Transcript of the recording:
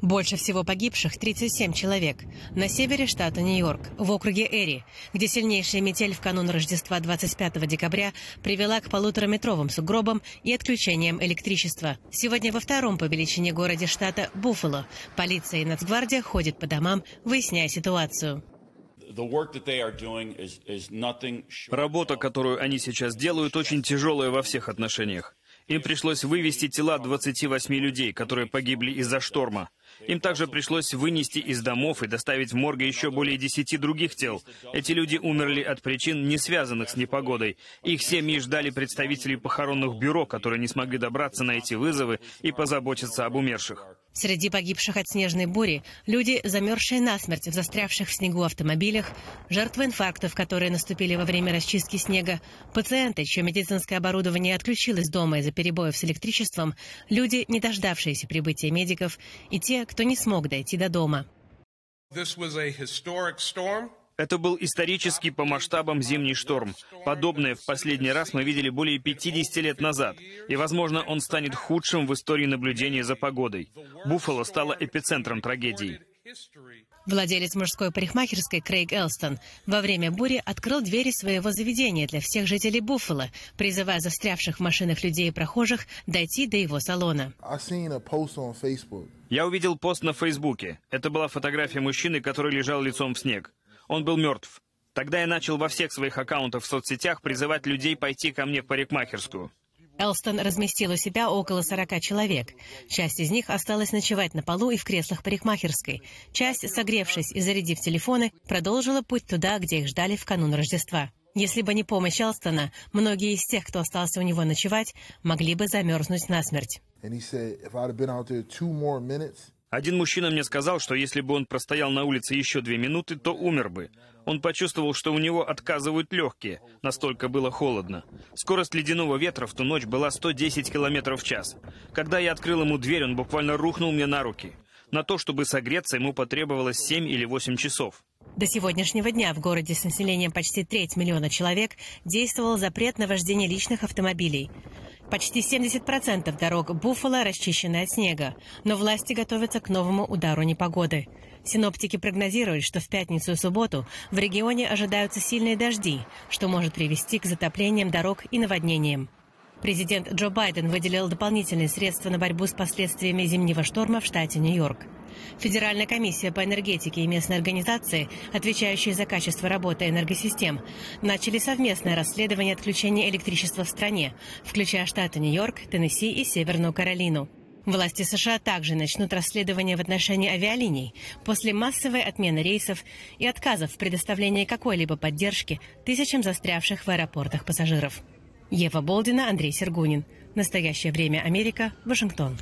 Больше всего погибших – 37 человек. На севере штата Нью-Йорк, в округе Эри, где сильнейшая метель в канун Рождества 25 декабря привела к полутораметровым сугробам и отключениям электричества. Сегодня во втором по величине городе штата Буффало полиция и Нацгвардия ходят по домам, выясняя ситуацию. Работа, которую они сейчас делают, очень тяжелая во всех отношениях. Им пришлось вывести тела 28 людей, которые погибли из-за шторма. Им также пришлось вынести из домов и доставить в морге еще более десяти других тел. Эти люди умерли от причин, не связанных с непогодой. Их семьи ждали представителей похоронных бюро, которые не смогли добраться на эти вызовы и позаботиться об умерших. Среди погибших от снежной бури люди, замерзшие насмерть в застрявших в снегу автомобилях, жертвы инфарктов, которые наступили во время расчистки снега, пациенты, чье медицинское оборудование отключилось дома из-за перебоев с электричеством, люди, не дождавшиеся прибытия медиков, и те, кто не смог дойти до дома. Это был исторический по масштабам зимний шторм. Подобное в последний раз мы видели более 50 лет назад. И, возможно, он станет худшим в истории наблюдения за погодой. Буффало стало эпицентром трагедии. Владелец мужской парикмахерской Крейг Элстон во время бури открыл двери своего заведения для всех жителей Буффало, призывая застрявших в машинах людей и прохожих дойти до его салона. Я увидел пост на Фейсбуке. Это была фотография мужчины, который лежал лицом в снег. Он был мертв. Тогда я начал во всех своих аккаунтах в соцсетях призывать людей пойти ко мне в парикмахерскую. Элстон разместил у себя около 40 человек. Часть из них осталась ночевать на полу и в креслах парикмахерской. Часть, согревшись и зарядив телефоны, продолжила путь туда, где их ждали в канун Рождества. Если бы не помощь Элстона, многие из тех, кто остался у него ночевать, могли бы замерзнуть насмерть. Один мужчина мне сказал, что если бы он простоял на улице еще две минуты, то умер бы. Он почувствовал, что у него отказывают легкие, настолько было холодно. Скорость ледяного ветра в ту ночь была 110 км в час. Когда я открыл ему дверь, он буквально рухнул мне на руки. На то, чтобы согреться, ему потребовалось 7 или 8 часов. До сегодняшнего дня в городе с населением почти треть миллиона человек действовал запрет на вождение личных автомобилей. Почти 70% дорог Буффало расчищены от снега, но власти готовятся к новому удару непогоды. Синоптики прогнозируют, что в пятницу и субботу в регионе ожидаются сильные дожди, что может привести к затоплениям дорог и наводнениям. Президент Джо Байден выделил дополнительные средства на борьбу с последствиями зимнего шторма в штате Нью-Йорк. Федеральная комиссия по энергетике и местные организации, отвечающие за качество работы энергосистем, начали совместное расследование отключения электричества в стране, включая штаты Нью-Йорк, Теннесси и Северную Каролину. Власти США также начнут расследование в отношении авиалиний после массовой отмены рейсов и отказов в предоставлении какой-либо поддержки тысячам застрявших в аэропортах пассажиров. Ева Болдина, Андрей Сергунин. Настоящее время Америка, Вашингтон.